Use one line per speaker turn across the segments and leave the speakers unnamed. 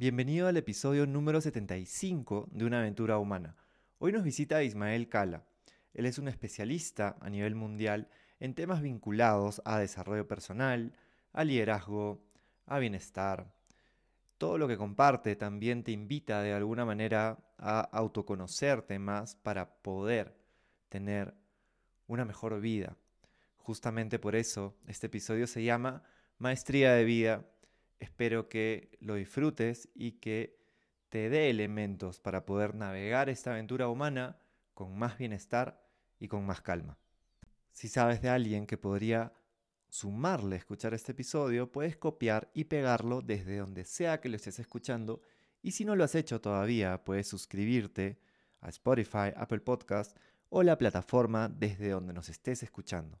Bienvenido al episodio número 75 de Una aventura humana. Hoy nos visita Ismael Cala. Él es un especialista a nivel mundial en temas vinculados a desarrollo personal, a liderazgo, a bienestar. Todo lo que comparte también te invita de alguna manera a autoconocerte más para poder tener una mejor vida. Justamente por eso este episodio se llama Maestría de Vida. Espero que lo disfrutes y que te dé elementos para poder navegar esta aventura humana con más bienestar y con más calma. Si sabes de alguien que podría sumarle a escuchar este episodio, puedes copiar y pegarlo desde donde sea que lo estés escuchando. Y si no lo has hecho todavía, puedes suscribirte a Spotify, Apple Podcast o la plataforma desde donde nos estés escuchando.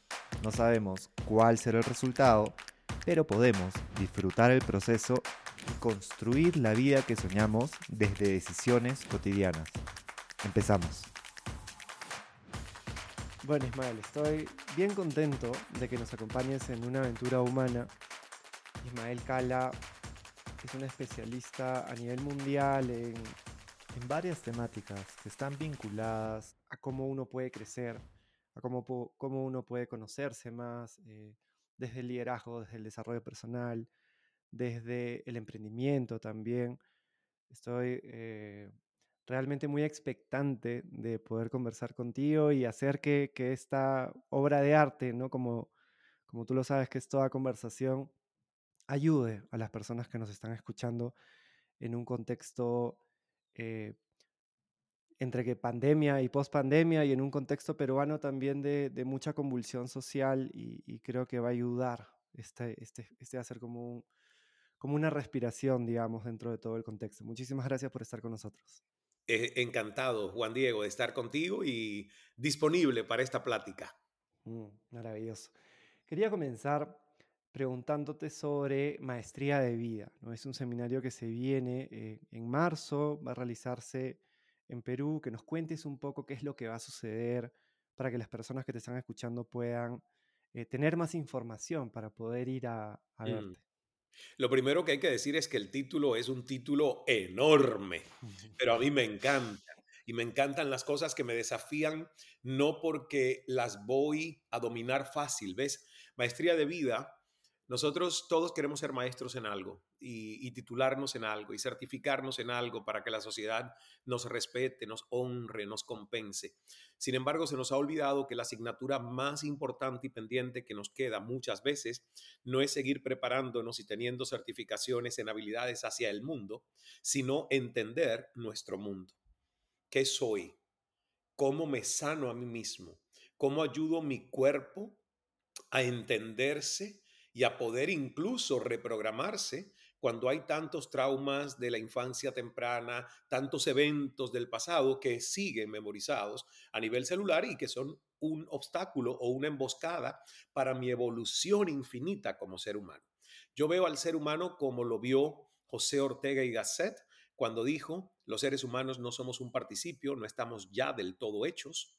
No sabemos cuál será el resultado, pero podemos disfrutar el proceso y construir la vida que soñamos desde decisiones cotidianas. Empezamos. Bueno, Ismael, estoy bien contento de que nos acompañes en una aventura humana. Ismael Cala es un especialista a nivel mundial en, varias temáticas que están vinculadas a cómo uno puede crecer, a cómo, cómo uno puede conocerse más, eh, desde el liderazgo, desde el desarrollo personal, desde el emprendimiento también. Estoy eh, realmente muy expectante de poder conversar contigo y hacer que, esta obra de arte, ¿no? Como, como tú lo sabes que es toda conversación, ayude a las personas que nos están escuchando en un contexto eh, entre que pandemia y post-pandemia y en un contexto peruano también de, mucha convulsión social y, creo que va a ayudar este, este, este a ser como, como una respiración, digamos, dentro de todo el contexto. Muchísimas gracias por estar con nosotros.
Eh, encantado, Juan Diego, de estar contigo y disponible para esta plática.
Mm, maravilloso. Quería comenzar preguntándote sobre maestría de vida. ¿no? Es un seminario que se viene eh, en marzo, va a realizarse en Perú, que nos cuentes un poco qué es lo que va a suceder para que las personas que te están escuchando puedan eh, tener más información para poder ir a, a mm. verte.
Lo primero que hay que decir es que el título es un título enorme, pero a mí me encanta. Y me encantan las cosas que me desafían, no porque las voy a dominar fácil, ¿ves? Maestría de vida nosotros todos queremos ser maestros en algo y, titularnos en algo y certificarnos en algo para que la sociedad nos respete, nos honre, nos compense. Sin embargo, se nos ha olvidado que la asignatura más importante y pendiente que nos queda muchas veces no es seguir preparándonos y teniendo certificaciones en habilidades hacia el mundo, sino entender nuestro mundo. ¿Qué soy? ¿Cómo me sano a mí mismo? ¿Cómo ayudo mi cuerpo a entenderse? Y a poder incluso reprogramarse cuando hay tantos traumas de la infancia temprana, tantos eventos del pasado que siguen memorizados a nivel celular y que son un obstáculo o una emboscada para mi evolución infinita como ser humano. Yo veo al ser humano como lo vio José Ortega y Gasset cuando dijo, los seres humanos no somos un participio, no estamos ya del todo hechos,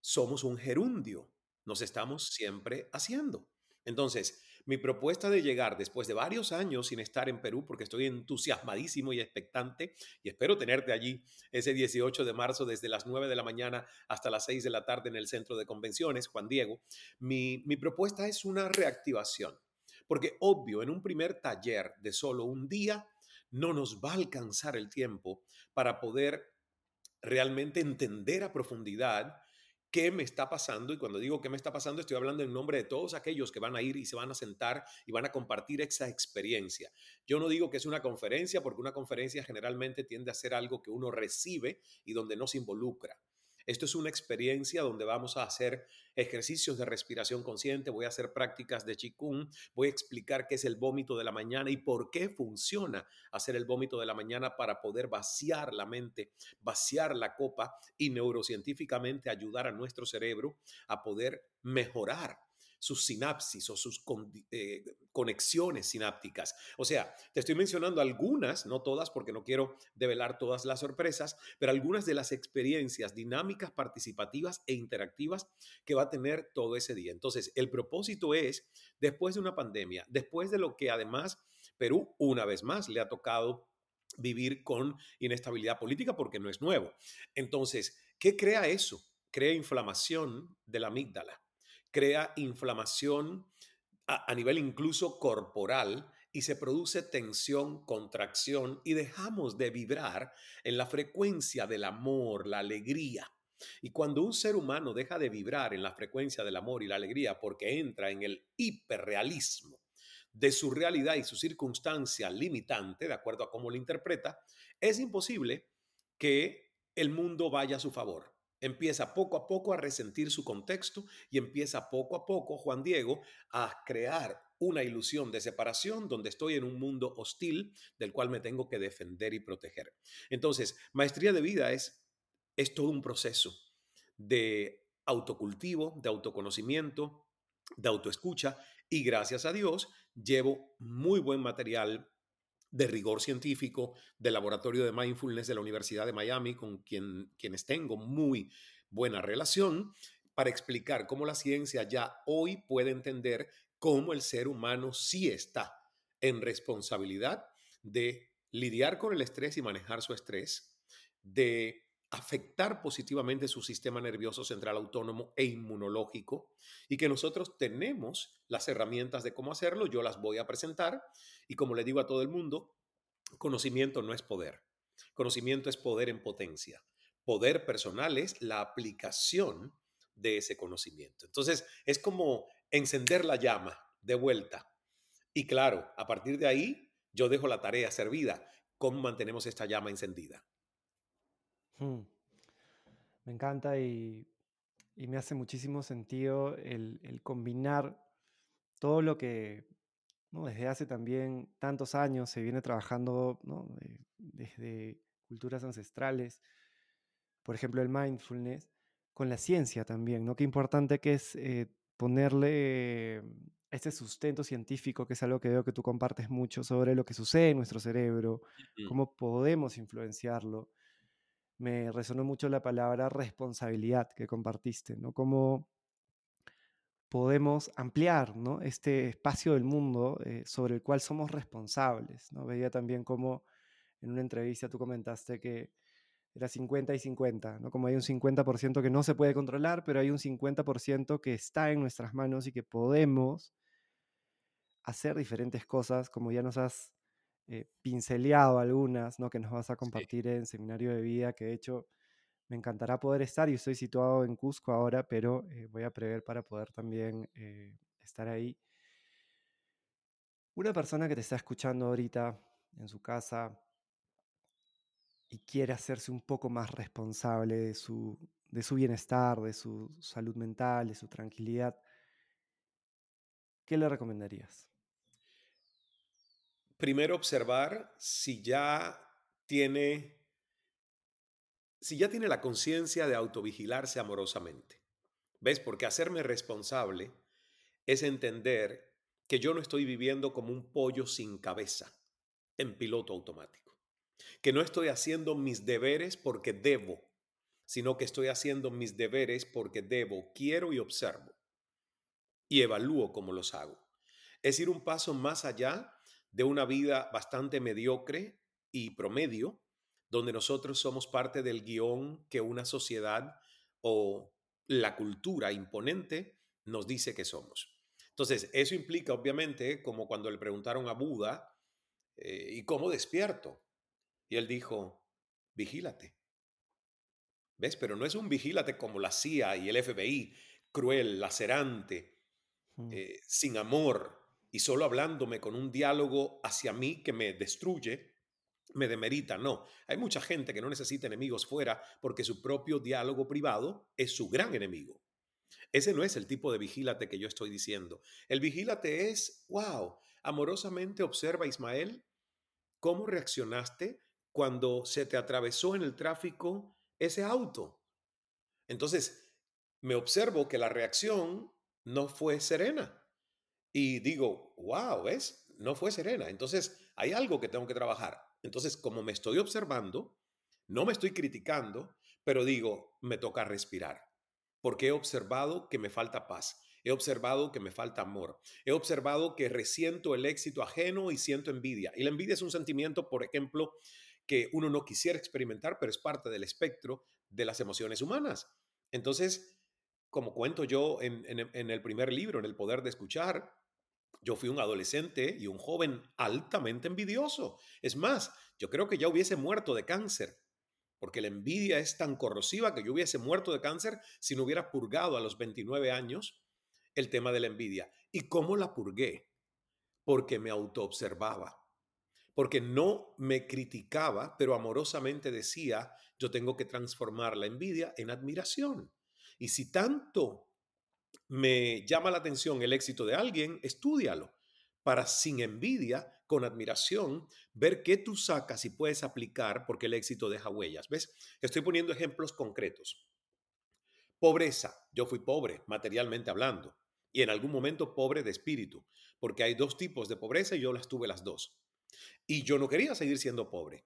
somos un gerundio, nos estamos siempre haciendo. Entonces, mi propuesta de llegar después de varios años sin estar en Perú, porque estoy entusiasmadísimo y expectante, y espero tenerte allí ese 18 de marzo desde las 9 de la mañana hasta las 6 de la tarde en el centro de convenciones, Juan Diego, mi, mi propuesta es una reactivación. Porque obvio, en un primer taller de solo un día, no nos va a alcanzar el tiempo para poder realmente entender a profundidad qué me está pasando. Y cuando digo qué me está pasando, estoy hablando en nombre de todos aquellos que van a ir y se van a sentar y van a compartir esa experiencia. Yo no digo que es una conferencia, porque una conferencia generalmente tiende a ser algo que uno recibe y donde no se involucra. Esto es una experiencia donde vamos a hacer ejercicios de respiración consciente, voy a hacer prácticas de Qigong, voy a explicar qué es el vómito de la mañana y por qué funciona hacer el vómito de la mañana para poder vaciar la mente, vaciar la copa y neurocientíficamente ayudar a nuestro cerebro a poder mejorar sus sinapsis o sus eh, conexiones sinápticas. O sea, te estoy mencionando algunas, no todas porque no quiero develar todas las sorpresas, pero algunas de las experiencias dinámicas, participativas e interactivas que va a tener todo ese día. Entonces, el propósito es, después de una pandemia, después de lo que además Perú, una vez más, le ha tocado vivir con inestabilidad política porque no es nuevo. Entonces, ¿qué crea eso? Crea inflamación de la amígdala crea inflamación a, nivel incluso corporal y se produce tensión, contracción y dejamos de vibrar en la frecuencia del amor, la alegría. Y cuando un ser humano deja de vibrar en la frecuencia del amor y la alegría porque entra en el hiperrealismo de su realidad y su circunstancia limitante, de acuerdo a cómo lo interpreta, es imposible que el mundo vaya a su favor. Empieza poco a poco a resentir su contexto y empieza poco a poco Juan Diego a crear una ilusión de separación donde estoy en un mundo hostil del cual me tengo que defender y proteger. Entonces, maestría de vida es, es todo un proceso de autocultivo, de autoconocimiento, de autoescucha y gracias a Dios llevo muy buen material de rigor científico del Laboratorio de Mindfulness de la Universidad de Miami, con quien, quienes tengo muy buena relación, para explicar cómo la ciencia ya hoy puede entender cómo el ser humano sí está en responsabilidad de lidiar con el estrés y manejar su estrés, de afectar positivamente su sistema nervioso central autónomo e inmunológico y que nosotros tenemos las herramientas de cómo hacerlo, yo las voy a presentar y como le digo a todo el mundo, conocimiento no es poder, conocimiento es poder en potencia, poder personal es la aplicación de ese conocimiento. Entonces es como encender la llama de vuelta y claro, a partir de ahí yo dejo la tarea servida, ¿cómo mantenemos esta llama encendida?
Hmm. Me encanta y, me hace muchísimo sentido el, combinar todo lo que desde hace también tantos años se viene trabajando desde culturas ancestrales, por ejemplo el mindfulness, con la ciencia también, ¿no? Qué importante que es eh, ponerle este sustento científico, que es algo que veo que tú compartes mucho sobre lo que sucede en nuestro cerebro, cómo podemos influenciarlo me resonó mucho la palabra responsabilidad que compartiste, ¿no? Cómo podemos ampliar ¿no? este espacio del mundo eh, sobre el cual somos responsables. ¿no? Veía también cómo en una entrevista tú comentaste que era 50 y 50, ¿no? como hay un 50% que no se puede controlar, pero hay un 50% que está en nuestras manos y que podemos hacer diferentes cosas, como ya nos has eh, pinceleado algunas, ¿no? Que nos vas a compartir en Seminario de Vida, que de hecho me encantará poder estar. Yo estoy situado en Cusco ahora, pero eh, voy a prever para poder también eh, estar ahí. Una persona que te está escuchando ahorita en su casa y quiere hacerse un poco más responsable de su, de su bienestar, de su salud mental, de su tranquilidad, ¿qué le recomendarías?
Primero observar si ya tiene si ya tiene la conciencia de autovigilarse amorosamente. ¿Ves? Porque hacerme responsable es entender que yo no estoy viviendo como un pollo sin cabeza, en piloto automático. Que no estoy haciendo mis deberes porque debo, sino que estoy haciendo mis deberes porque debo, quiero y observo. Y evalúo cómo los hago. Es ir un paso más allá de una vida bastante mediocre y promedio, donde nosotros somos parte del guion que una sociedad o la cultura imponente nos dice que somos. Entonces, eso implica, obviamente, como cuando le preguntaron a Buda, eh, ¿y cómo despierto? Y él dijo, vigílate. ¿Ves? Pero no es un vigílate como la CIA y el FBI, cruel, lacerante, mm. eh, sin amor, y solo hablándome con un diálogo hacia mí que me destruye, me demerita, no. Hay mucha gente que no necesita enemigos fuera porque su propio diálogo privado es su gran enemigo. Ese no es el tipo de vigílate que yo estoy diciendo. El vigílate es, wow, amorosamente observa Ismael cómo reaccionaste cuando se te atravesó en el tráfico ese auto. Entonces, me observo que la reacción no fue serena. Y digo, wow, ¿ves? No fue serena. Entonces, hay algo que tengo que trabajar. Entonces, como me estoy observando, no me estoy criticando, pero digo, me toca respirar, porque he observado que me falta paz, he observado que me falta amor, he observado que resiento el éxito ajeno y siento envidia. Y la envidia es un sentimiento, por ejemplo, que uno no quisiera experimentar, pero es parte del espectro de las emociones humanas. Entonces, como cuento yo en, en el primer libro, en El Poder de Escuchar, yo fui un adolescente y un joven altamente envidioso. Es más, yo creo que ya hubiese muerto de cáncer, porque la envidia es tan corrosiva que yo hubiese muerto de cáncer si no hubiera purgado a los 29 años el tema de la envidia. ¿Y cómo la purgué? Porque me autoobservaba, porque no me criticaba, pero amorosamente decía, yo tengo que transformar la envidia en admiración. Y si tanto me llama la atención el éxito de alguien, estúdialo para sin envidia, con admiración, ver qué tú sacas y puedes aplicar porque el éxito deja huellas. ¿Ves? Estoy poniendo ejemplos concretos. Pobreza. Yo fui pobre, materialmente hablando, y en algún momento pobre de espíritu, porque hay dos tipos de pobreza y yo las tuve las dos. Y yo no quería seguir siendo pobre.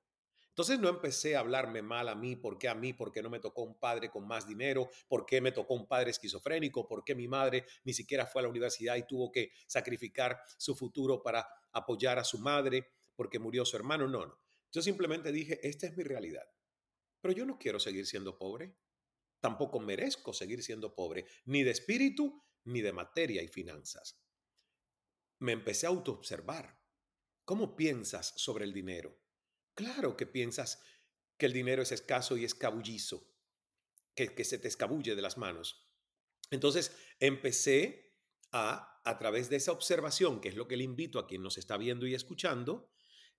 Entonces no empecé a hablarme mal a mí, ¿por qué a mí? ¿Por qué no me tocó un padre con más dinero? ¿Por qué me tocó un padre esquizofrénico? ¿Por qué mi madre ni siquiera fue a la universidad y tuvo que sacrificar su futuro para apoyar a su madre porque murió su hermano? No, no. Yo simplemente dije, esta es mi realidad. Pero yo no quiero seguir siendo pobre. Tampoco merezco seguir siendo pobre, ni de espíritu, ni de materia y finanzas. Me empecé a autoobservar. ¿Cómo piensas sobre el dinero? Claro que piensas que el dinero es escaso y escabullizo, que, que se te escabulle de las manos. Entonces empecé a, a través de esa observación, que es lo que le invito a quien nos está viendo y escuchando,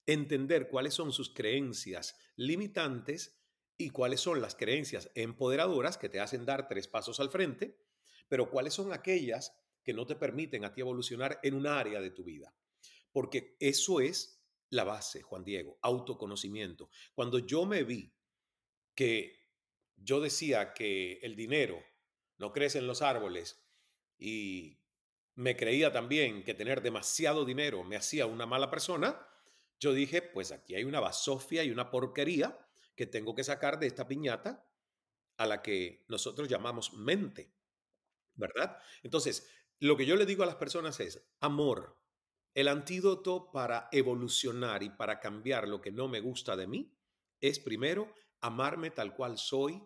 entender cuáles son sus creencias limitantes y cuáles son las creencias empoderadoras que te hacen dar tres pasos al frente, pero cuáles son aquellas que no te permiten a ti evolucionar en un área de tu vida. Porque eso es la base, Juan Diego, autoconocimiento. Cuando yo me vi que yo decía que el dinero no crece en los árboles y me creía también que tener demasiado dinero me hacía una mala persona, yo dije, pues aquí hay una basofia y una porquería que tengo que sacar de esta piñata a la que nosotros llamamos mente, ¿verdad? Entonces, lo que yo le digo a las personas es, amor, el antídoto para evolucionar y para cambiar lo que no me gusta de mí es primero amarme tal cual soy,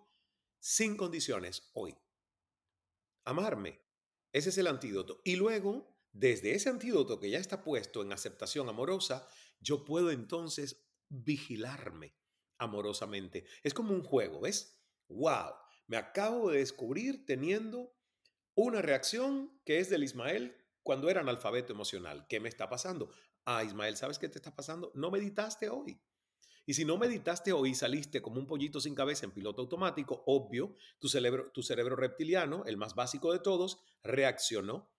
sin condiciones hoy. Amarme. Ese es el antídoto. Y luego, desde ese antídoto que ya está puesto en aceptación amorosa, yo puedo entonces vigilarme amorosamente. Es como un juego, ¿ves? ¡Wow! Me acabo de descubrir teniendo una reacción que es del Ismael cuando era analfabeto emocional. ¿Qué me está pasando? Ah, Ismael, ¿sabes qué te está pasando? No meditaste hoy. Y si no meditaste hoy y saliste como un pollito sin cabeza en piloto automático, obvio, tu cerebro, tu cerebro reptiliano, el más básico de todos, reaccionó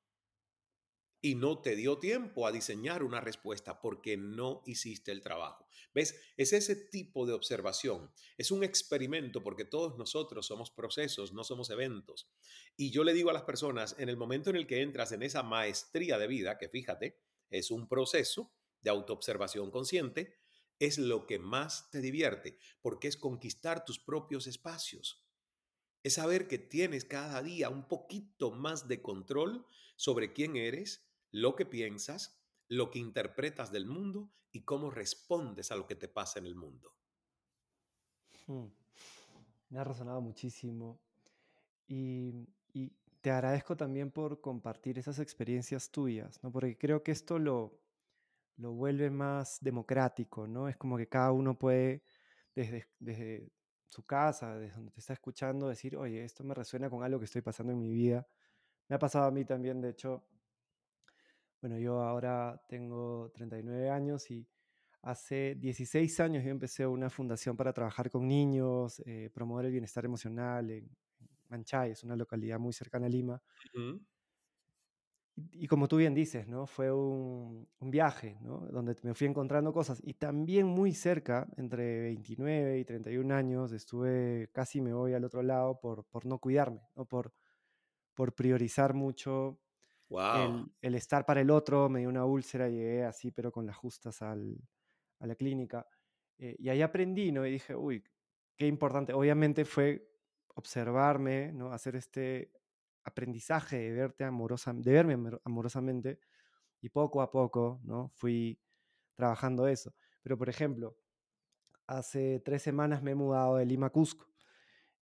y no te dio tiempo a diseñar una respuesta porque no hiciste el trabajo. ¿Ves? Es ese tipo de observación. Es un experimento porque todos nosotros somos procesos, no somos eventos. Y yo le digo a las personas, en el momento en el que entras en esa maestría de vida, que fíjate, es un proceso de autoobservación consciente, es lo que más te divierte, porque es conquistar tus propios espacios. Es saber que tienes cada día un poquito más de control sobre quién eres, lo que piensas, lo que interpretas del mundo y cómo respondes a lo que te pasa en el mundo.
Hmm. Me ha resonado muchísimo y, te agradezco también por compartir esas experiencias tuyas, ¿no? porque creo que esto lo, lo vuelve más democrático, ¿no? Es como que cada uno puede, desde, desde su casa, desde donde te está escuchando, decir, oye, esto me resuena con algo que estoy pasando en mi vida. Me ha pasado a mí también, de hecho, bueno, yo ahora tengo 39 años y Hace 16 años yo empecé una fundación para trabajar con niños, eh, promover el bienestar emocional en Manchay, es una localidad muy cercana a Lima.
Ujú.
Y, y como tú bien dices, ¿no? Fue un, un viaje, ¿no? Donde me fui encontrando cosas. Y también muy cerca, entre 29 y 31 años, estuve, casi me voy al otro lado por, por no cuidarme, ¿no? Por, por priorizar mucho El, estar para el otro. Me dio una úlcera, llegué así, pero con las justas al, a la clínica. Eh, y ahí aprendí, ¿no? Y dije, uy, qué importante. Obviamente fue observarme, ¿no? Hacer este aprendizaje de, verte amorosa, de verme amor- amorosamente y poco a poco, ¿no? Fui trabajando eso. Pero, por ejemplo, hace tres semanas me he mudado de Lima a Cusco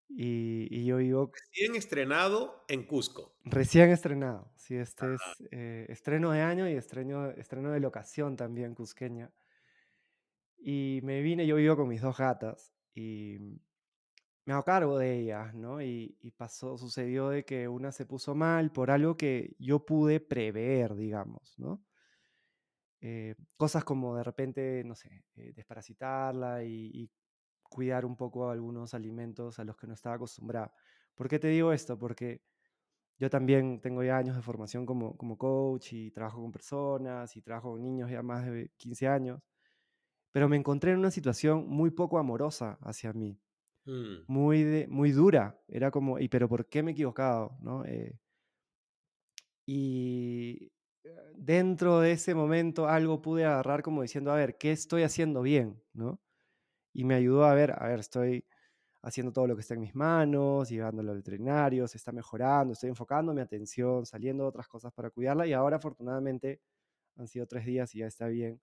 y, y yo vivo
Recién estrenado en Cusco.
recién estrenado. Sí, este es eh, estreno de año y estreno, estreno de locación también cusqueña. Y me vine, yo vivo con mis dos gatas y me hago cargo de ellas, ¿no? Y, y pasó, sucedió de que una se puso mal por algo que yo pude prever, digamos, ¿no? Eh, cosas como de repente, no sé, eh, desparasitarla y, y cuidar un poco algunos alimentos a los que no estaba acostumbrada. ¿Por qué te digo esto? Porque yo también tengo ya años de formación como, como coach y trabajo con personas y trabajo con niños ya más de 15 años, pero me encontré en una situación muy poco amorosa hacia mí
Mm,
muy, de- muy dura. Era como, ¿y pero por qué me he equivocado? ¿no? Eh, y eh, dentro de ese momento algo pude agarrar como diciendo, a ver, ¿qué estoy haciendo bien? ¿no? Y me ayudó a ver, a ver, estoy haciendo todo lo que está en mis manos, llevándolo al veterinario, se está mejorando, estoy enfocando mi atención, saliendo de otras cosas para cuidarla y ahora afortunadamente han sido tres días y ya está bien.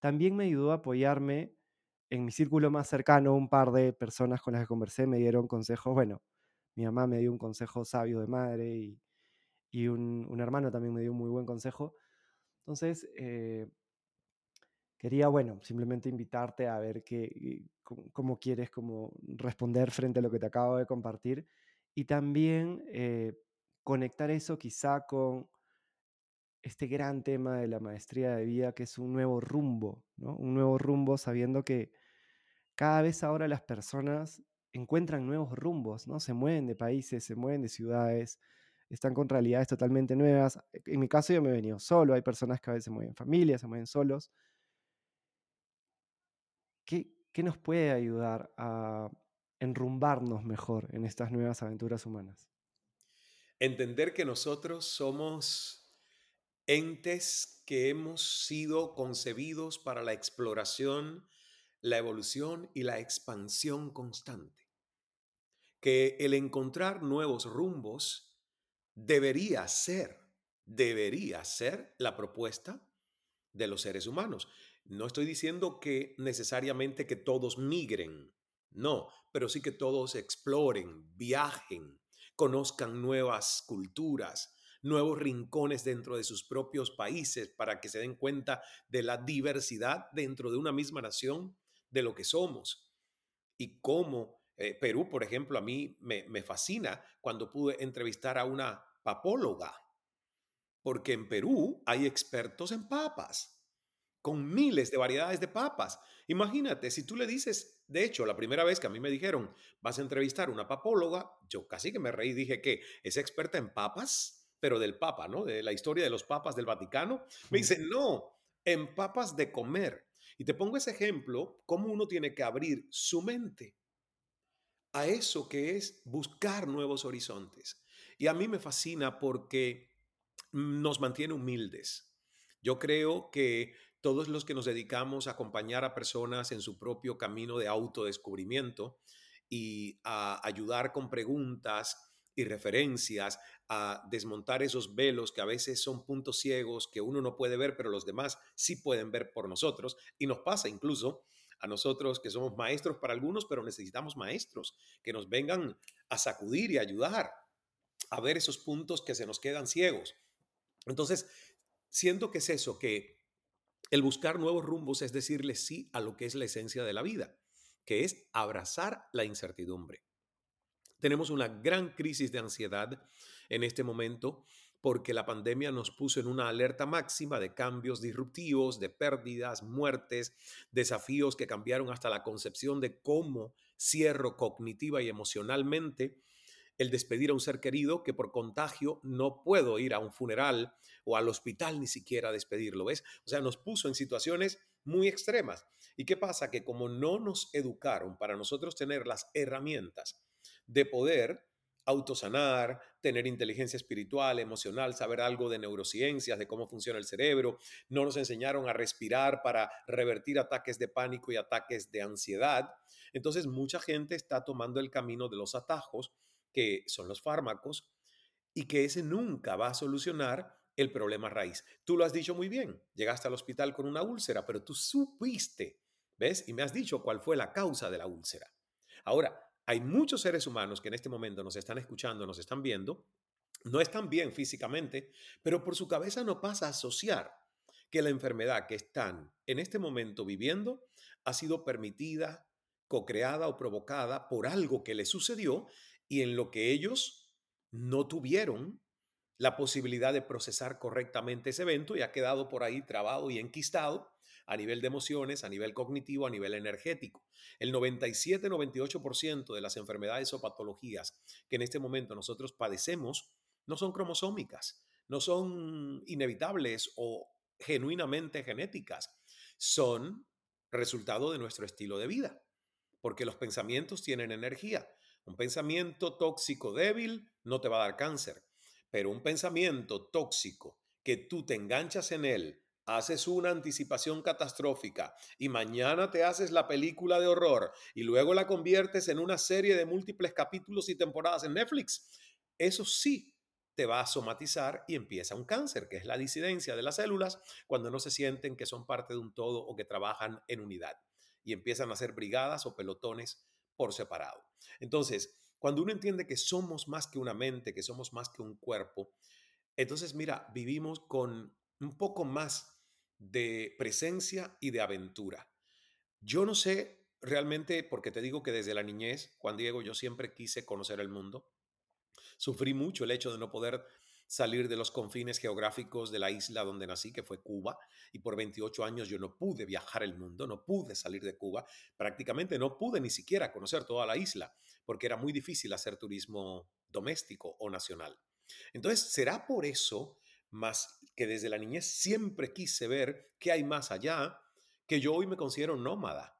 También me ayudó a apoyarme en mi círculo más cercano, un par de personas con las que conversé me dieron consejos, bueno, mi mamá me dio un consejo sabio de madre y, y un, un hermano también me dio un muy buen consejo. Entonces, eh, quería, bueno, simplemente invitarte a ver qué, cómo quieres como responder frente a lo que te acabo de compartir y también eh, conectar eso quizá con este gran tema de la maestría de vida, que es un nuevo rumbo, ¿no? Un nuevo rumbo sabiendo que cada vez ahora las personas encuentran nuevos rumbos, ¿no? Se mueven de países, se mueven de ciudades, están con realidades totalmente nuevas. En mi caso yo me he venido solo, hay personas que a veces se mueven en familia, se mueven solos. ¿Qué, nos puede ayudar a enrumbarnos mejor en estas nuevas aventuras humanas?
Entender que nosotros somos entes que hemos sido concebidos para la exploración, la evolución y la expansión constante. Que el encontrar nuevos rumbos debería ser, debería ser la propuesta de los seres humanos. No estoy diciendo que necesariamente que todos migren, no, pero sí que todos exploren, viajen, conozcan nuevas culturas, nuevos rincones dentro de sus propios países para que se den cuenta de la diversidad dentro de una misma nación de lo que somos. Y cómo eh, Perú, por ejemplo, a mí me, me fascina cuando pude entrevistar a una papóloga, porque en Perú hay expertos en papas con miles de variedades de papas. Imagínate, si tú le dices, de hecho, la primera vez que a mí me dijeron, vas a entrevistar a una papóloga, yo casi que me reí, dije que es experta en papas, pero del papa, ¿no? De la historia de los papas del Vaticano. Me dice, no, en papas de comer. Y te pongo ese ejemplo, cómo uno tiene que abrir su mente a eso que es buscar nuevos horizontes. Y a mí me fascina porque nos mantiene humildes. Yo creo que todos los que nos dedicamos a acompañar a personas en su propio camino de autodescubrimiento y a ayudar con preguntas y referencias a desmontar esos velos que a veces son puntos ciegos que uno no puede ver, pero los demás sí pueden ver por nosotros. Y nos pasa incluso a nosotros que somos maestros para algunos, pero necesitamos maestros que nos vengan a sacudir y ayudar a ver esos puntos que se nos quedan ciegos. Entonces, siento que es eso, que el buscar nuevos rumbos es decirle sí a lo que es la esencia de la vida, que es abrazar la incertidumbre. Tenemos una gran crisis de ansiedad en este momento porque la pandemia nos puso en una alerta máxima de cambios disruptivos, de pérdidas, muertes, desafíos que cambiaron hasta la concepción de cómo cierro cognitiva y emocionalmente el despedir a un ser querido que por contagio no puedo ir a un funeral o al hospital ni siquiera despedirlo, ¿ves? O sea, nos puso en situaciones muy extremas. ¿Y qué pasa? Que como no nos educaron para nosotros tener las herramientas de poder autosanar, tener inteligencia espiritual, emocional, saber algo de neurociencias, de cómo funciona el cerebro. No nos enseñaron a respirar para revertir ataques de pánico y ataques de ansiedad. Entonces mucha gente está tomando el camino de los atajos, que son los fármacos, y que ese nunca va a solucionar el problema raíz. Tú lo has dicho muy bien, llegaste al hospital con una úlcera, pero tú supiste, ¿ves? Y me has dicho cuál fue la causa de la úlcera. Ahora, hay muchos seres humanos que en este momento nos están escuchando, nos están viendo, no están bien físicamente, pero por su cabeza no pasa a asociar que la enfermedad que están en este momento viviendo ha sido permitida, co-creada o provocada por algo que les sucedió y en lo que ellos no tuvieron la posibilidad de procesar correctamente ese evento y ha quedado por ahí trabado y enquistado a nivel de emociones, a nivel cognitivo, a nivel energético. El 97-98% de las enfermedades o patologías que en este momento nosotros padecemos no son cromosómicas, no son inevitables o genuinamente genéticas, son resultado de nuestro estilo de vida, porque los pensamientos tienen energía. Un pensamiento tóxico débil no te va a dar cáncer, pero un pensamiento tóxico que tú te enganchas en él, haces una anticipación catastrófica y mañana te haces la película de horror y luego la conviertes en una serie de múltiples capítulos y temporadas en Netflix, eso sí te va a somatizar y empieza un cáncer, que es la disidencia de las células cuando no se sienten que son parte de un todo o que trabajan en unidad y empiezan a ser brigadas o pelotones por separado. Entonces, cuando uno entiende que somos más que una mente, que somos más que un cuerpo, entonces mira, vivimos con un poco más de presencia y de aventura. Yo no sé realmente, porque te digo que desde la niñez, Juan Diego, yo siempre quise conocer el mundo. Sufrí mucho el hecho de no poder salir de los confines geográficos de la isla donde nací, que fue Cuba, y por 28 años yo no pude viajar el mundo, no pude salir de Cuba, prácticamente no pude ni siquiera conocer toda la isla, porque era muy difícil hacer turismo doméstico o nacional. Entonces, ¿será por eso más que desde la niñez siempre quise ver qué hay más allá, que yo hoy me considero nómada.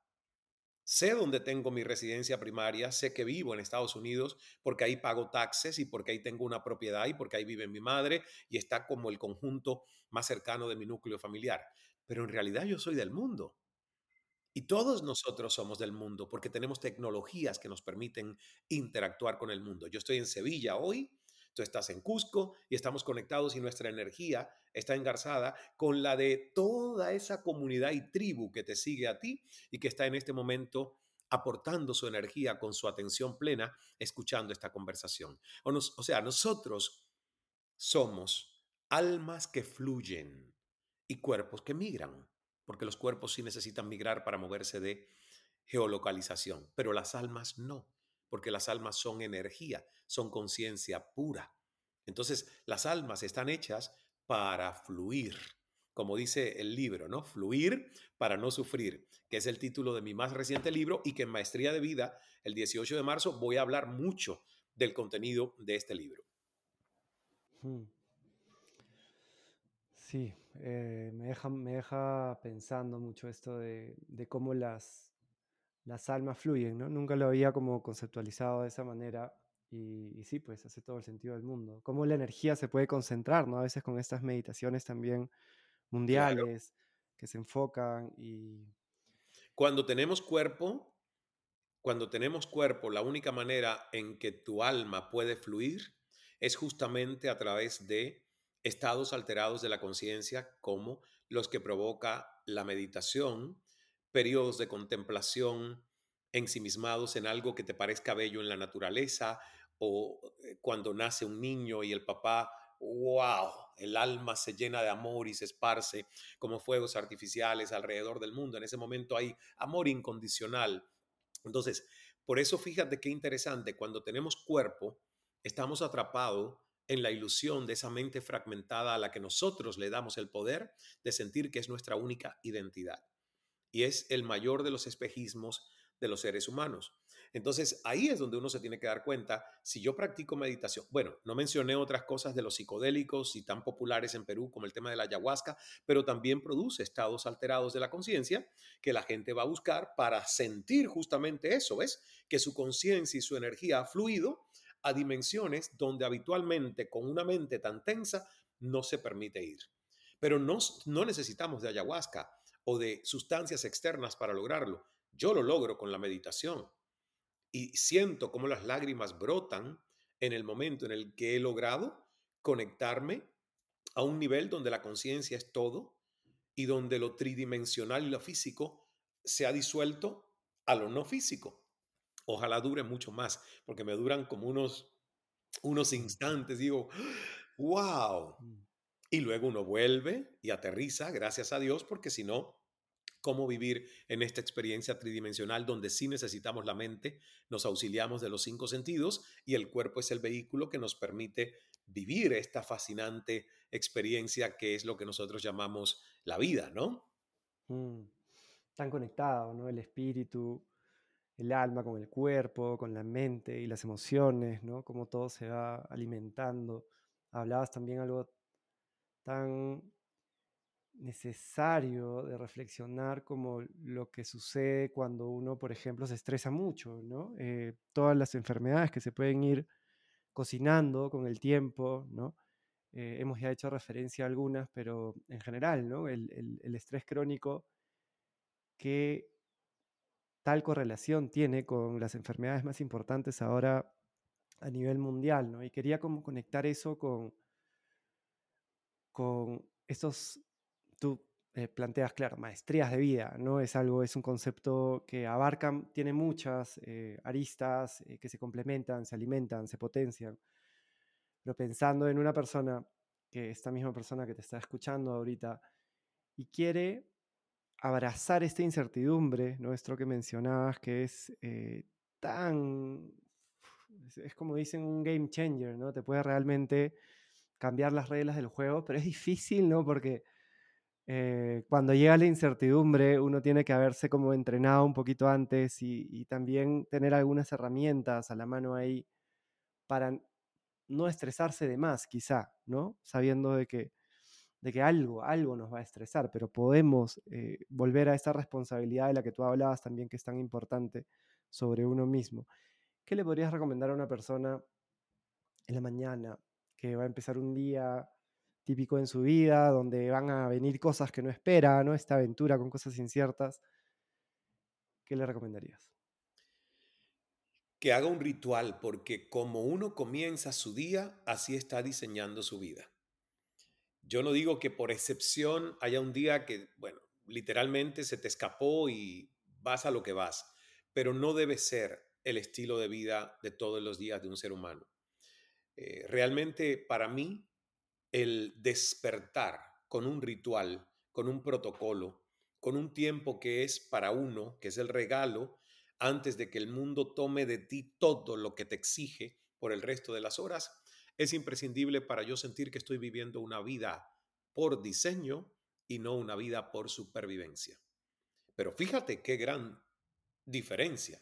Sé dónde tengo mi residencia primaria, sé que vivo en Estados Unidos porque ahí pago taxes y porque ahí tengo una propiedad y porque ahí vive mi madre y está como el conjunto más cercano de mi núcleo familiar. Pero en realidad yo soy del mundo. Y todos nosotros somos del mundo porque tenemos tecnologías que nos permiten interactuar con el mundo. Yo estoy en Sevilla hoy Tú estás en Cusco y estamos conectados y nuestra energía está engarzada con la de toda esa comunidad y tribu que te sigue a ti y que está en este momento aportando su energía con su atención plena, escuchando esta conversación. O, o sea, nosotros somos almas que fluyen y cuerpos que migran, porque los cuerpos sí necesitan migrar para moverse de geolocalización, pero las almas no porque las almas son energía, son conciencia pura. Entonces, las almas están hechas para fluir, como dice el libro, ¿no? Fluir para no sufrir, que es el título de mi más reciente libro y que en Maestría de Vida, el 18 de marzo, voy a hablar mucho del contenido de este libro.
Sí, eh, me, deja, me deja pensando mucho esto de, de cómo las, las almas fluyen, ¿no? Nunca lo había como conceptualizado de esa manera y, sí, pues hace todo el sentido del mundo. Cómo la energía se puede concentrar, ¿no? A veces con estas meditaciones también mundiales que se enfocan y...
Cuando tenemos cuerpo, cuando tenemos cuerpo, la única manera en que tu alma puede fluir es justamente a través de estados alterados de la conciencia como los que provoca la meditación, periodos de contemplación ensimismados en algo que te parezca bello en la naturaleza o eh, cuando nace un niño y el papá, wow, el alma se llena de amor y se esparce como fuegos artificiales alrededor del mundo. En ese momento hay amor incondicional. Entonces, por eso fíjate qué interesante, cuando tenemos cuerpo, estamos atrapados en la ilusión de esa mente fragmentada a la que nosotros le damos el poder de sentir que es nuestra única identidad. Y es el mayor de los espejismos de los seres humanos. Entonces, ahí es donde uno se tiene que dar cuenta, si yo practico meditación, bueno, no mencioné otras cosas de los psicodélicos y tan populares en Perú como el tema de la ayahuasca, pero también produce estados alterados de la conciencia que la gente va a buscar para sentir justamente eso, ¿ves? Que su conciencia y su energía ha fluido a dimensiones donde habitualmente con una mente tan tensa no se permite ir. Pero no, no necesitamos de ayahuasca o de sustancias externas para lograrlo. Yo lo logro con la meditación y siento cómo las lágrimas brotan en el momento en el que he logrado conectarme a un nivel donde la conciencia es todo y donde lo tridimensional y lo físico se ha disuelto a lo no físico. Ojalá dure mucho más, porque me duran como unos, unos instantes. Digo, wow. Mm. Y luego uno vuelve y aterriza, gracias a Dios, porque si no, cómo vivir en esta experiencia tridimensional donde sí necesitamos la mente, nos auxiliamos de los cinco sentidos y el cuerpo es el vehículo que nos permite vivir esta fascinante experiencia que es lo que nosotros llamamos la vida, ¿no?
Mm, tan conectado, ¿no? El espíritu, el alma con el cuerpo, con la mente y las emociones, ¿no? Cómo todo se va alimentando. Hablabas también algo tan necesario de reflexionar como lo que sucede cuando uno, por ejemplo, se estresa mucho, ¿no? Eh, todas las enfermedades que se pueden ir cocinando con el tiempo, ¿no? Eh, hemos ya hecho referencia a algunas, pero en general, ¿no? El, el estrés crónico, ¿qué tal correlación tiene con las enfermedades más importantes ahora a nivel mundial, ¿no? Y quería como conectar eso con, con estos tú eh, planteas, claro, maestrías de vida, ¿no? Es algo, es un concepto que abarca, tiene muchas eh, aristas eh, que se complementan, se alimentan, se potencian. Pero pensando en una persona, que esta misma persona que te está escuchando ahorita, y quiere abrazar esta incertidumbre, ¿no? Esto que mencionabas, que es tan, es como dicen, un game changer, ¿no? Te puede realmente cambiar las reglas del juego, pero es difícil, ¿no? Porque eh, cuando llega la incertidumbre, uno tiene que haberse como entrenado un poquito antes y, también tener algunas herramientas a la mano ahí para no estresarse de más, quizá, ¿no? Sabiendo de que, de que algo, algo nos va a estresar, pero podemos eh, volver a esa responsabilidad de la que tú hablabas también, que es tan importante sobre uno mismo. ¿Qué le podrías recomendar a una persona en la mañana que va a empezar un día típico en su vida, donde van a venir cosas que no espera, ¿no? Esta aventura con cosas inciertas. ¿Qué le recomendarías?
Que haga un ritual, porque como uno comienza su día, así está diseñando su vida. Yo no digo que por excepción haya un día que, bueno, literalmente se te escapó y vas a lo que vas, pero no debe ser el estilo de vida de todos los días de un ser humano. Eh, realmente para mí el despertar con un ritual, con un protocolo, con un tiempo que es para uno, que es el regalo, antes de que el mundo tome de ti todo lo que te exige por el resto de las horas, es imprescindible para yo sentir que estoy viviendo una vida por diseño y no una vida por supervivencia. Pero fíjate qué gran diferencia.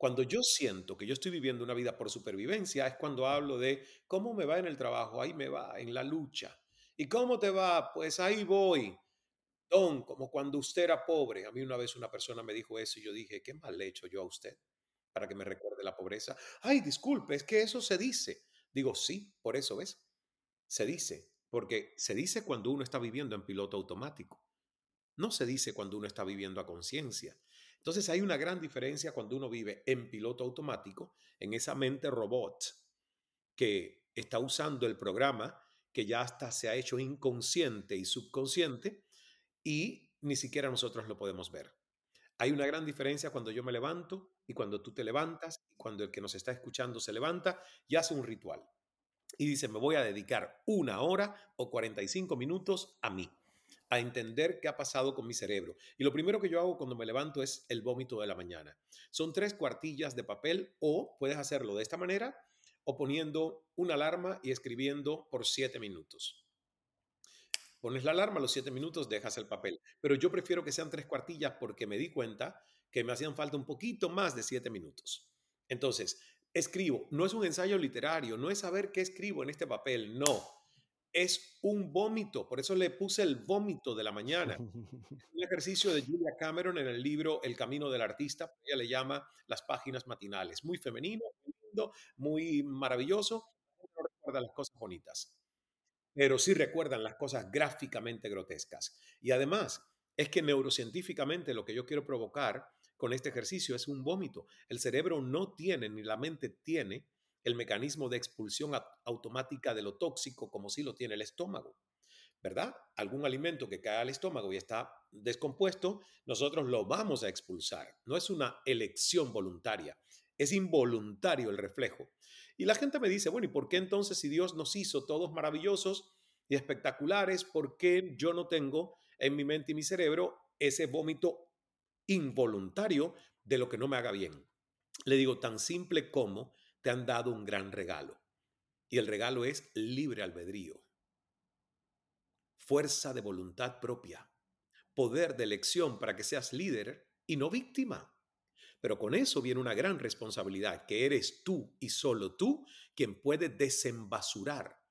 Cuando yo siento que yo estoy viviendo una vida por supervivencia, es cuando hablo de cómo me va en el trabajo, ahí me va, en la lucha. ¿Y cómo te va? Pues ahí voy. Don, como cuando usted era pobre. A mí una vez una persona me dijo eso y yo dije, ¿qué mal le he hecho yo a usted para que me recuerde la pobreza? Ay, disculpe, es que eso se dice. Digo, sí, por eso ves. Se dice, porque se dice cuando uno está viviendo en piloto automático. No se dice cuando uno está viviendo a conciencia. Entonces hay una gran diferencia cuando uno vive en piloto automático, en esa mente robot que está usando el programa que ya hasta se ha hecho inconsciente y subconsciente y ni siquiera nosotros lo podemos ver. Hay una gran diferencia cuando yo me levanto y cuando tú te levantas y cuando el que nos está escuchando se levanta y hace un ritual. Y dice, me voy a dedicar una hora o 45 minutos a mí a entender qué ha pasado con mi cerebro. Y lo primero que yo hago cuando me levanto es el vómito de la mañana. Son tres cuartillas de papel o puedes hacerlo de esta manera o poniendo una alarma y escribiendo por siete minutos. Pones la alarma los siete minutos, dejas el papel. Pero yo prefiero que sean tres cuartillas porque me di cuenta que me hacían falta un poquito más de siete minutos. Entonces, escribo. No es un ensayo literario, no es saber qué escribo en este papel, no. Es un vómito, por eso le puse el vómito de la mañana. un ejercicio de Julia Cameron en el libro El Camino del Artista, ella le llama las páginas matinales. Muy femenino, muy lindo, muy maravilloso, no recuerda las cosas bonitas pero sí recuerdan las cosas gráficamente grotescas. Y además, es que neurocientíficamente lo que yo quiero provocar con este ejercicio es un vómito. El cerebro no tiene, ni la mente tiene, el mecanismo de expulsión automática de lo tóxico como si lo tiene el estómago. ¿Verdad? Algún alimento que cae al estómago y está descompuesto, nosotros lo vamos a expulsar. No es una elección voluntaria, es involuntario el reflejo. Y la gente me dice, bueno, ¿y por qué entonces si Dios nos hizo todos maravillosos y espectaculares, por qué yo no tengo en mi mente y mi cerebro ese vómito involuntario de lo que no me haga bien? Le digo, tan simple como te han dado un gran regalo. Y el regalo es libre albedrío, fuerza de voluntad propia, poder de elección para que seas líder y no víctima. Pero con eso viene una gran responsabilidad, que eres tú y solo tú quien puede desembasurar,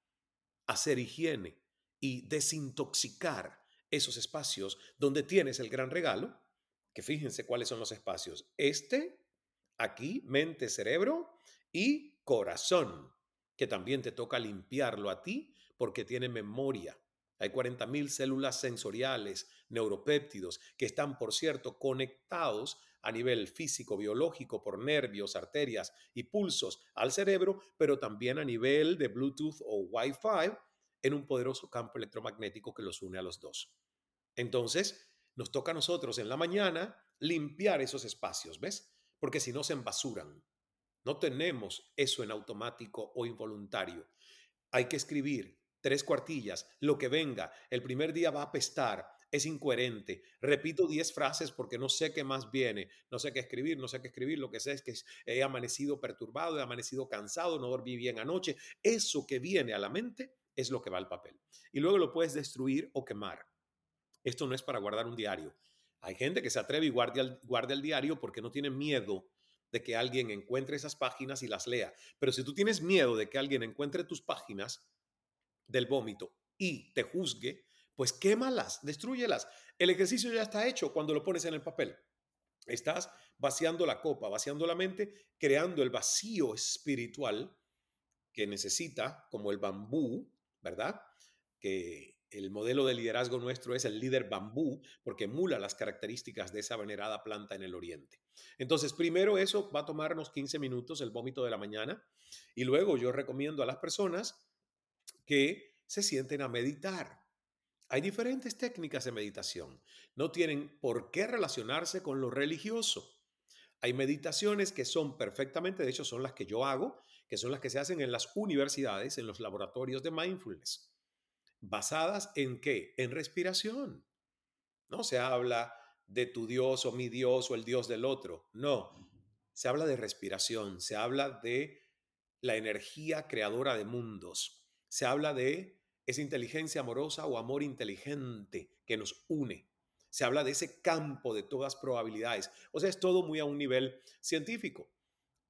hacer higiene y desintoxicar esos espacios donde tienes el gran regalo, que fíjense cuáles son los espacios. Este, aquí, mente, cerebro y corazón, que también te toca limpiarlo a ti porque tiene memoria. Hay 40.000 células sensoriales, neuropéptidos, que están, por cierto, conectados a nivel físico, biológico, por nervios, arterias y pulsos al cerebro, pero también a nivel de Bluetooth o Wi-Fi en un poderoso campo electromagnético que los une a los dos. Entonces, nos toca a nosotros en la mañana limpiar esos espacios, ¿ves? Porque si no se embasuran. No tenemos eso en automático o involuntario. Hay que escribir tres cuartillas, lo que venga. El primer día va a apestar, es incoherente. Repito 10 frases porque no sé qué más viene, no sé qué escribir, no sé qué escribir, lo que sé es que he amanecido perturbado, he amanecido cansado, no dormí bien anoche. Eso que viene a la mente es lo que va al papel. Y luego lo puedes destruir o quemar. Esto no es para guardar un diario. Hay gente que se atreve y guarda el, guarda el diario porque no tiene miedo de que alguien encuentre esas páginas y las lea. Pero si tú tienes miedo de que alguien encuentre tus páginas del vómito y te juzgue, pues quémalas, destruyelas. El ejercicio ya está hecho cuando lo pones en el papel. Estás vaciando la copa, vaciando la mente, creando el vacío espiritual que necesita, como el bambú, ¿verdad? Que el modelo de liderazgo nuestro es el líder bambú, porque emula las características de esa venerada planta en el oriente. Entonces, primero eso va a tomarnos 15 minutos, el vómito de la mañana, y luego yo recomiendo a las personas que se sienten a meditar. Hay diferentes técnicas de meditación. No tienen por qué relacionarse con lo religioso. Hay meditaciones que son perfectamente, de hecho son las que yo hago, que son las que se hacen en las universidades, en los laboratorios de mindfulness, basadas en qué? En respiración. No se habla de tu Dios o mi Dios o el Dios del otro. No, se habla de respiración, se habla de la energía creadora de mundos, se habla de esa inteligencia amorosa o amor inteligente que nos une. Se habla de ese campo de todas probabilidades. O sea, es todo muy a un nivel científico.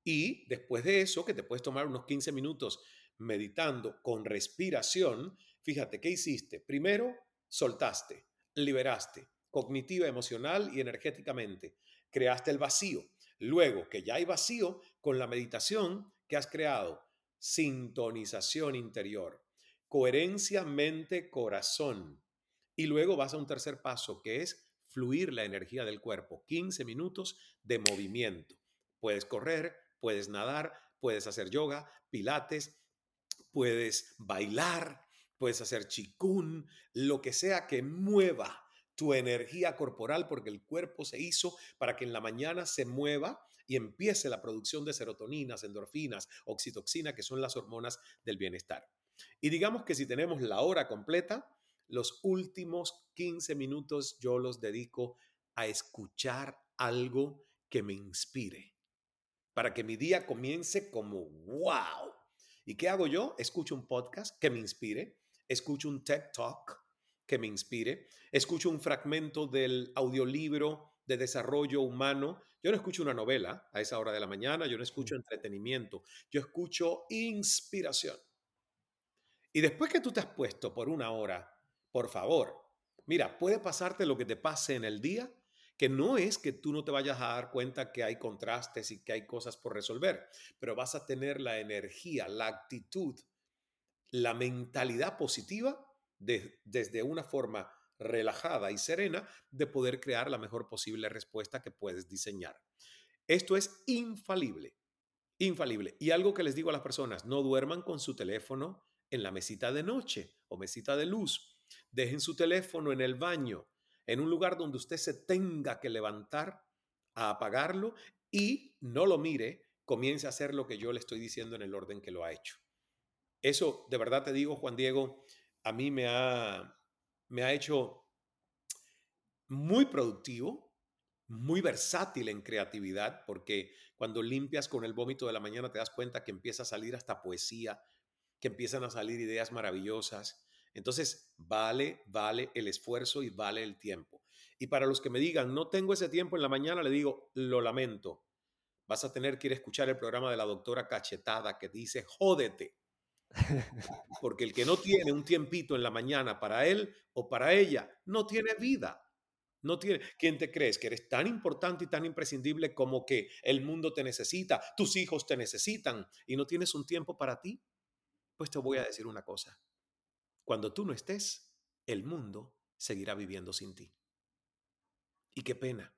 Y después de eso, que te puedes tomar unos 15 minutos meditando con respiración, fíjate, ¿qué hiciste? Primero, soltaste, liberaste, cognitiva, emocional y energéticamente. Creaste el vacío. Luego, que ya hay vacío, con la meditación que has creado, sintonización interior coherencia mente-corazón. Y luego vas a un tercer paso que es fluir la energía del cuerpo. 15 minutos de movimiento. Puedes correr, puedes nadar, puedes hacer yoga, pilates, puedes bailar, puedes hacer chikun, lo que sea que mueva tu energía corporal porque el cuerpo se hizo para que en la mañana se mueva y empiece la producción de serotoninas, endorfinas, oxitoxina, que son las hormonas del bienestar. Y digamos que si tenemos la hora completa, los últimos 15 minutos yo los dedico a escuchar algo que me inspire, para que mi día comience como wow. ¿Y qué hago yo? Escucho un podcast que me inspire, escucho un TED Talk que me inspire, escucho un fragmento del audiolibro de desarrollo humano. Yo no escucho una novela a esa hora de la mañana, yo no escucho entretenimiento, yo escucho inspiración. Y después que tú te has puesto por una hora, por favor, mira, puede pasarte lo que te pase en el día, que no es que tú no te vayas a dar cuenta que hay contrastes y que hay cosas por resolver, pero vas a tener la energía, la actitud, la mentalidad positiva desde una forma relajada y serena de poder crear la mejor posible respuesta que puedes diseñar. Esto es infalible, infalible. Y algo que les digo a las personas, no duerman con su teléfono en la mesita de noche o mesita de luz. Dejen su teléfono en el baño, en un lugar donde usted se tenga que levantar a apagarlo y no lo mire, comience a hacer lo que yo le estoy diciendo en el orden que lo ha hecho. Eso, de verdad te digo, Juan Diego, a mí me ha, me ha hecho muy productivo, muy versátil en creatividad, porque cuando limpias con el vómito de la mañana te das cuenta que empieza a salir hasta poesía, que empiezan a salir ideas maravillosas. Entonces, vale, vale el esfuerzo y vale el tiempo. Y para los que me digan, no tengo ese tiempo en la mañana, le digo, lo lamento. Vas a tener que ir a escuchar el programa de la doctora Cachetada que dice, jódete. Porque el que no tiene un tiempito en la mañana para él o para ella, no tiene vida. No tiene. ¿Quién te crees? Que eres tan importante y tan imprescindible como que el mundo te necesita, tus hijos te necesitan y no tienes un tiempo para ti. Pues te voy a decir una cosa. Cuando tú no estés, el mundo seguirá viviendo sin ti. Y qué pena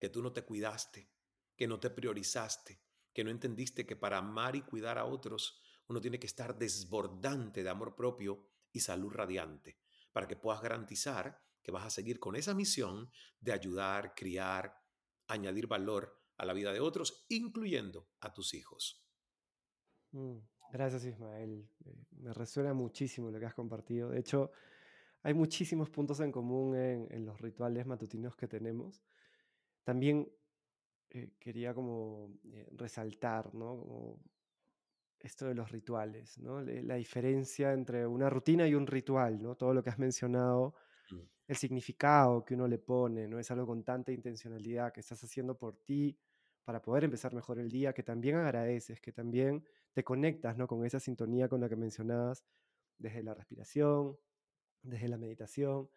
que tú no te cuidaste, que no te priorizaste, que no entendiste que para amar y cuidar a otros uno tiene que estar desbordante de amor propio y salud radiante para que puedas garantizar que vas a seguir con esa misión de ayudar, criar, añadir valor a la vida de otros, incluyendo a tus hijos.
Mm, gracias Ismael. Eh, me resuena muchísimo lo que has compartido. De hecho, hay muchísimos puntos en común en, los rituales matutinos que tenemos. También eh, quería como eh, resaltar, ¿no? Esto de los rituales, ¿no? La diferencia entre una rutina y un ritual, ¿no? Todo lo que has mencionado, mm. el significado que uno le pone, ¿no? Es algo con tanta intencionalidad que estás haciendo por ti para poder empezar mejor el día, que también agradeces, que también te conectas, ¿no? Con esa sintonía con la que mencionabas, desde la respiración, desde la meditación.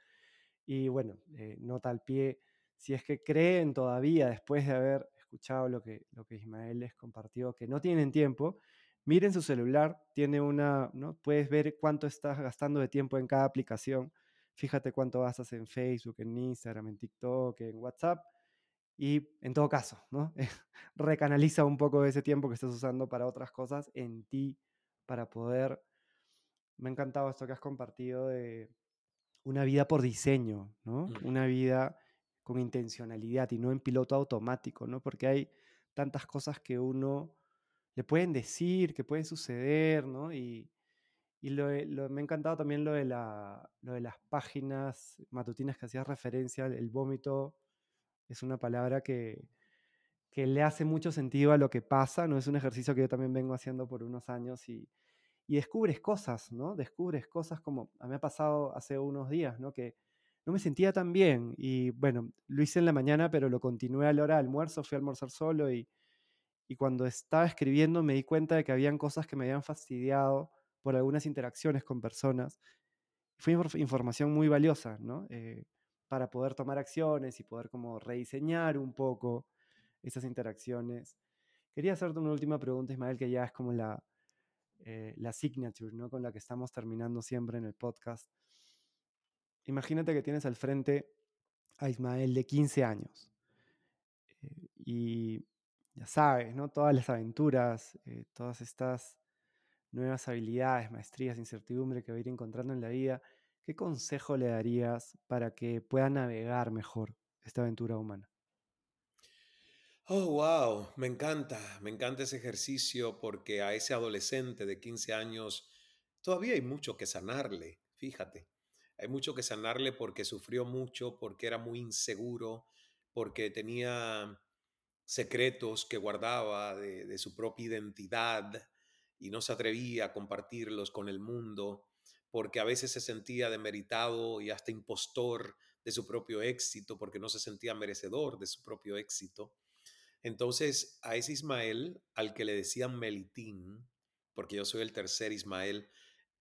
Y bueno, eh, nota al pie, si es que creen todavía, después de haber escuchado lo que, lo que Ismael les compartió, que no tienen tiempo, Miren su celular, tiene una, ¿no? Puedes ver cuánto estás gastando de tiempo en cada aplicación. Fíjate cuánto gastas en Facebook, en Instagram, en TikTok, en WhatsApp. Y en todo caso, ¿no? recanaliza un poco ese tiempo que estás usando para otras cosas en ti, para poder... Me ha encantado esto que has compartido de una vida por diseño, ¿no? Una vida con intencionalidad y no en piloto automático, ¿no? Porque hay tantas cosas que uno le pueden decir, que pueden suceder, ¿no? Y, me ha encantado también lo de, la, lo de las páginas matutinas que hacías referencia, el vómito es una palabra que, que le hace mucho sentido a lo que pasa, ¿no? Es un ejercicio que yo también vengo haciendo por unos años y, y descubres cosas, ¿no? Descubres cosas como a mí me ha pasado hace unos días, ¿no? Que no me sentía tan bien y bueno, lo hice en la mañana, pero lo continué a la hora de almuerzo, fui a almorzar solo y y cuando estaba escribiendo me di cuenta de que habían cosas que me habían fastidiado por algunas interacciones con personas. Fue información muy valiosa, ¿no? Eh, para poder tomar acciones y poder como rediseñar un poco esas interacciones. Quería hacerte una última pregunta, Ismael, que ya es como la, eh, la signature, ¿no? Con la que estamos terminando siempre en el podcast. Imagínate que tienes al frente a Ismael de 15 años. Eh, y ya sabes, ¿no? Todas las aventuras, eh, todas estas nuevas habilidades, maestrías, incertidumbre que va a ir encontrando en la vida, ¿qué consejo le darías para que pueda navegar mejor esta aventura humana?
Oh, wow, me encanta, me encanta ese ejercicio porque a ese adolescente de 15 años todavía hay mucho que sanarle, fíjate. Hay mucho que sanarle porque sufrió mucho, porque era muy inseguro, porque tenía secretos que guardaba de, su propia identidad y no se atrevía a compartirlos con el mundo porque a veces se sentía demeritado y hasta impostor de su propio éxito, porque no se sentía merecedor de su propio éxito. Entonces, a ese Ismael, al que le decían Melitín, porque yo soy el tercer Ismael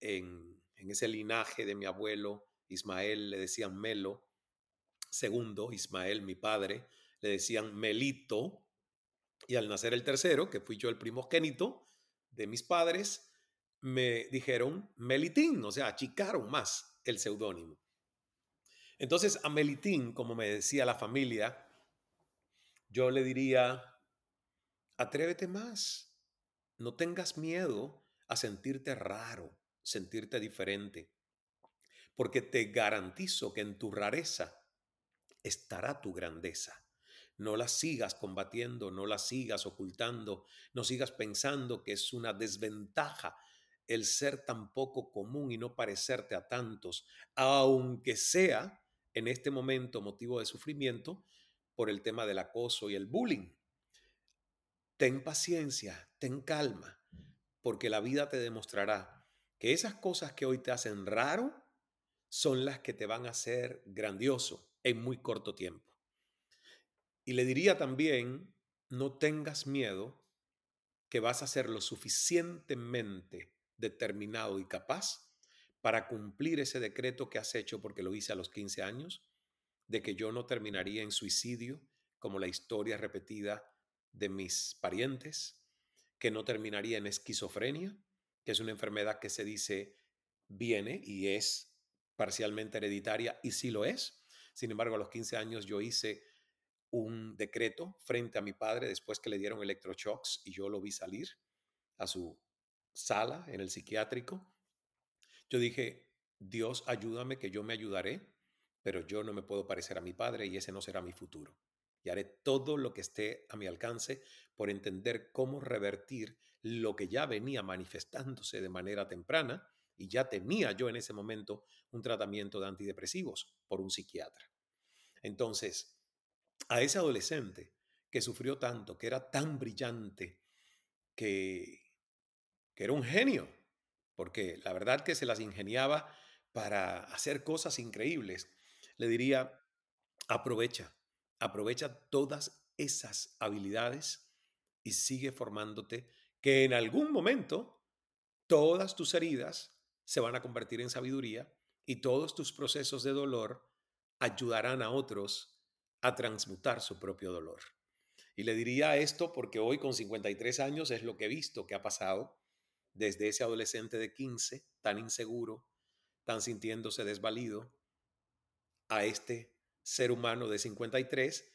en, en ese linaje de mi abuelo, Ismael le decían Melo, segundo, Ismael, mi padre, le decían Melito, y al nacer el tercero, que fui yo el primogénito de mis padres, me dijeron Melitín, o sea, achicaron más el seudónimo. Entonces, a Melitín, como me decía la familia, yo le diría, atrévete más, no tengas miedo a sentirte raro, sentirte diferente, porque te garantizo que en tu rareza estará tu grandeza. No la sigas combatiendo, no la sigas ocultando, no sigas pensando que es una desventaja el ser tan poco común y no parecerte a tantos, aunque sea en este momento motivo de sufrimiento por el tema del acoso y el bullying. Ten paciencia, ten calma, porque la vida te demostrará que esas cosas que hoy te hacen raro son las que te van a hacer grandioso en muy corto tiempo. Y le diría también, no tengas miedo que vas a ser lo suficientemente determinado y capaz para cumplir ese decreto que has hecho porque lo hice a los 15 años, de que yo no terminaría en suicidio, como la historia repetida de mis parientes, que no terminaría en esquizofrenia, que es una enfermedad que se dice viene y es parcialmente hereditaria, y sí lo es. Sin embargo, a los 15 años yo hice un decreto frente a mi padre después que le dieron electroshocks y yo lo vi salir a su sala en el psiquiátrico, yo dije, Dios ayúdame que yo me ayudaré, pero yo no me puedo parecer a mi padre y ese no será mi futuro. Y haré todo lo que esté a mi alcance por entender cómo revertir lo que ya venía manifestándose de manera temprana y ya tenía yo en ese momento un tratamiento de antidepresivos por un psiquiatra. Entonces, a ese adolescente que sufrió tanto, que era tan brillante, que que era un genio, porque la verdad que se las ingeniaba para hacer cosas increíbles. Le diría, aprovecha, aprovecha todas esas habilidades y sigue formándote, que en algún momento todas tus heridas se van a convertir en sabiduría y todos tus procesos de dolor ayudarán a otros a transmutar su propio dolor. Y le diría esto porque hoy con 53 años es lo que he visto que ha pasado desde ese adolescente de 15, tan inseguro, tan sintiéndose desvalido, a este ser humano de 53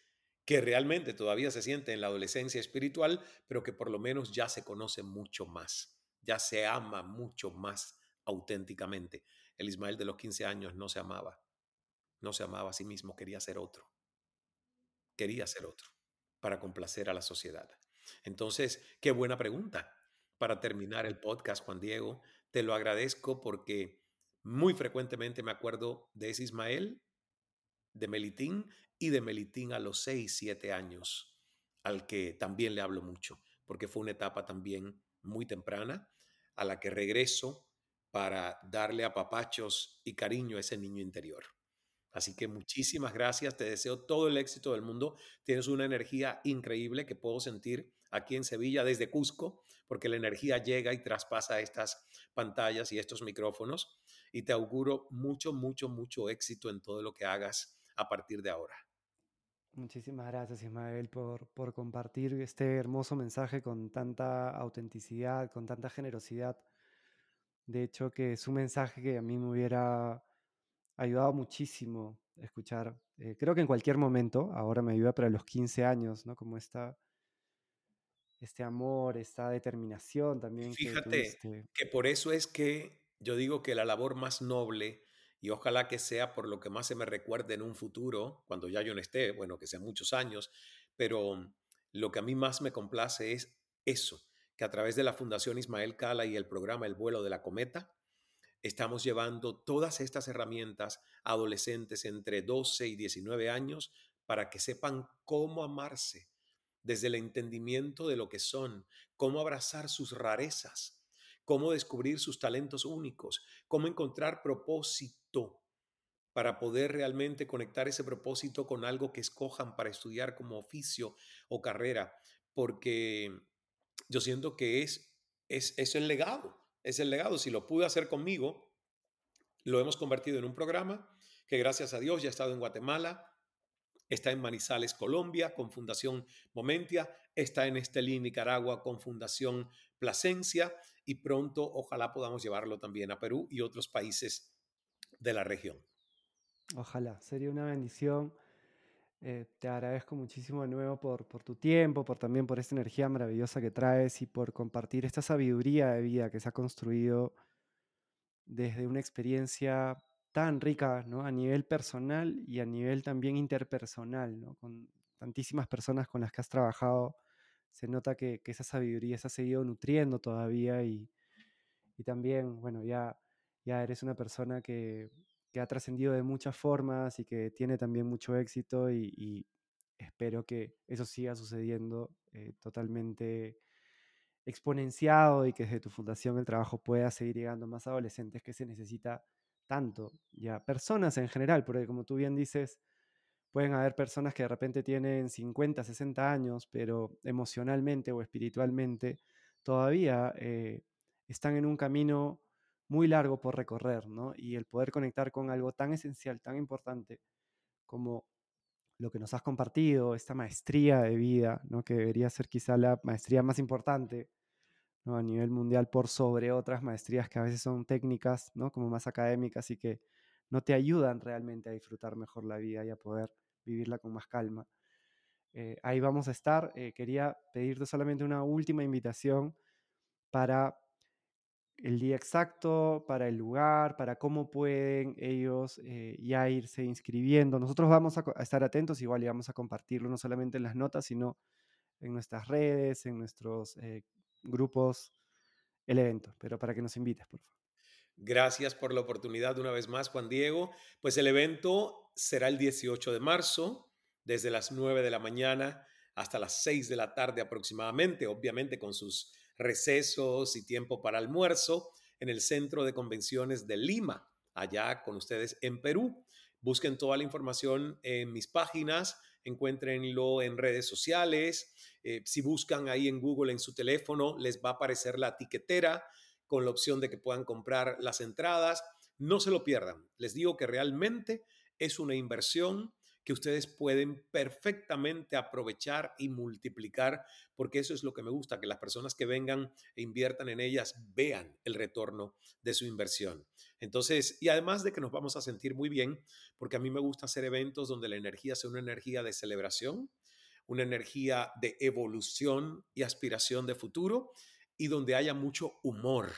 que realmente todavía se siente en la adolescencia espiritual, pero que por lo menos ya se conoce mucho más, ya se ama mucho más auténticamente. El Ismael de los 15 años no se amaba, no se amaba a sí mismo, quería ser otro, quería ser otro para complacer a la sociedad. Entonces, qué buena pregunta para terminar el podcast, Juan Diego. Te lo agradezco porque muy frecuentemente me acuerdo de ese Ismael, de Melitín y de Melitín a los 6, 7 años, al que también le hablo mucho, porque fue una etapa también muy temprana a la que regreso para darle a papachos y cariño a ese niño interior. Así que muchísimas gracias, te deseo todo el éxito del mundo. Tienes una energía increíble que puedo sentir aquí en Sevilla desde Cusco, porque la energía llega y traspasa estas pantallas y estos micrófonos. Y te auguro mucho, mucho, mucho éxito en todo lo que hagas a partir de ahora.
Muchísimas gracias, Ismael, por, por compartir este hermoso mensaje con tanta autenticidad, con tanta generosidad. De hecho, que es un mensaje que a mí me hubiera ayudado muchísimo escuchar. Eh, creo que en cualquier momento, ahora me ayuda para los 15 años, ¿no? Como esta, este amor, esta determinación también.
Fíjate que, que por eso es que yo digo que la labor más noble, y ojalá que sea por lo que más se me recuerde en un futuro, cuando ya yo no esté, bueno, que sean muchos años, pero lo que a mí más me complace es eso, que a través de la Fundación Ismael Cala y el programa El vuelo de la cometa, estamos llevando todas estas herramientas a adolescentes entre 12 y 19 años para que sepan cómo amarse desde el entendimiento de lo que son, cómo abrazar sus rarezas, cómo descubrir sus talentos únicos, cómo encontrar propósito para poder realmente conectar ese propósito con algo que escojan para estudiar como oficio o carrera, porque yo siento que es, es, es el legado, es el legado. Si lo pude hacer conmigo, lo hemos convertido en un programa que gracias a Dios ya ha estado en Guatemala, está en Manizales, Colombia, con Fundación Momentia, está en Estelí, Nicaragua, con Fundación Plasencia, y pronto ojalá podamos llevarlo también a Perú y otros países de la región.
Ojalá, sería una bendición. Eh, te agradezco muchísimo de nuevo por, tu tiempo, por también por esta energía maravillosa que traes y por compartir esta sabiduría de vida que se ha construido desde una experiencia tan rica, ¿no? A nivel personal y a nivel también interpersonal, ¿no? Con tantísimas personas con las que has trabajado, se nota que, que esa sabiduría se ha seguido nutriendo todavía y, y también, bueno, ya, ya eres una persona que, que ha trascendido de muchas formas y que tiene también mucho éxito y, y espero que eso siga sucediendo eh, totalmente exponenciado y que desde tu fundación el trabajo pueda seguir llegando a más adolescentes que se necesita tanto, ya personas en general, porque como tú bien dices, pueden haber personas que de repente tienen 50, 60 años, pero emocionalmente o espiritualmente todavía eh, están en un camino muy largo por recorrer, ¿no? Y el poder conectar con algo tan esencial, tan importante como lo que nos has compartido, esta maestría de vida, ¿no? Que debería ser quizá la maestría más importante a nivel mundial por sobre otras maestrías que a veces son técnicas, ¿no? como más académicas y que no te ayudan realmente a disfrutar mejor la vida y a poder vivirla con más calma. Eh, ahí vamos a estar. Eh, quería pedirte solamente una última invitación para el día exacto, para el lugar, para cómo pueden ellos eh, ya irse inscribiendo. Nosotros vamos a, estar atentos, igual y vamos a compartirlo no solamente en las notas, sino en nuestras redes, en nuestros grupos el evento, pero para que nos invites, por favor.
Gracias por la oportunidad una vez más, Juan Diego. Pues el evento será el 18 de marzo, desde las 9 de la mañana hasta las 6 de la tarde aproximadamente, obviamente con sus recesos y tiempo para almuerzo, en el Centro de Convenciones de Lima, allá con ustedes en Perú. Busquen toda la información en mis páginas, encuéntrenlo en redes sociales. Eh, si buscan ahí en Google en su teléfono, les va a aparecer la tiquetera con la opción de que puedan comprar las entradas. No se lo pierdan. Les digo que realmente es una inversión que ustedes pueden perfectamente aprovechar y multiplicar, porque eso es lo que me gusta, que las personas que vengan e inviertan en ellas vean el retorno de su inversión. Entonces, y además de que nos vamos a sentir muy bien, porque a mí me gusta hacer eventos donde la energía sea una energía de celebración, una energía de evolución y aspiración de futuro, y donde haya mucho humor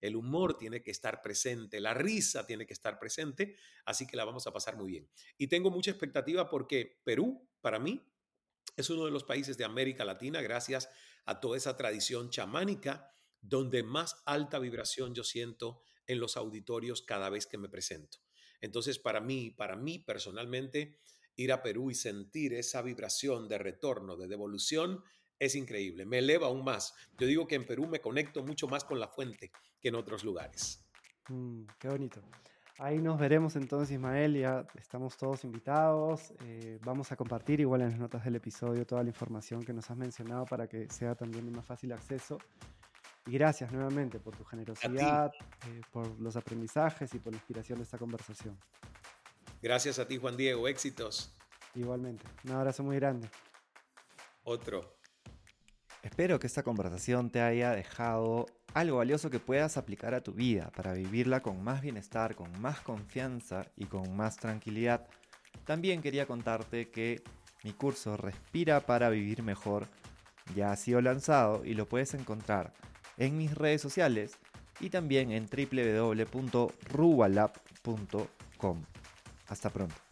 el humor tiene que estar presente, la risa tiene que estar presente, así que la vamos a pasar muy bien. Y tengo mucha expectativa porque Perú, para mí, es uno de los países de América Latina, gracias a toda esa tradición chamánica, donde más alta vibración yo siento en los auditorios cada vez que me presento. Entonces, para mí, para mí personalmente, ir a Perú y sentir esa vibración de retorno, de devolución, es increíble, me eleva aún más. Yo digo que en Perú me conecto mucho más con la fuente que en otros lugares.
Mm, qué bonito. Ahí nos veremos entonces, Ismael, ya estamos todos invitados. Eh, vamos a compartir igual en las notas del episodio toda la información que nos has mencionado para que sea también de más fácil acceso. Y gracias nuevamente por tu generosidad, eh, por los aprendizajes y por la inspiración de esta conversación.
Gracias a ti, Juan Diego. Éxitos.
Igualmente. Un abrazo muy grande.
Otro.
Espero que esta conversación te haya dejado algo valioso que puedas aplicar a tu vida para vivirla con más bienestar, con más confianza y con más tranquilidad. También quería contarte que mi curso Respira para Vivir Mejor ya ha sido lanzado y lo puedes encontrar en mis redes sociales y también en www.rubalab.com. Hasta pronto.